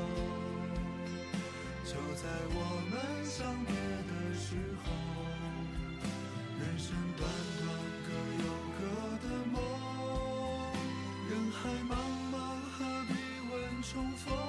就在我们相别的时候，人生短短各有各的梦，人海茫茫何必问重逢？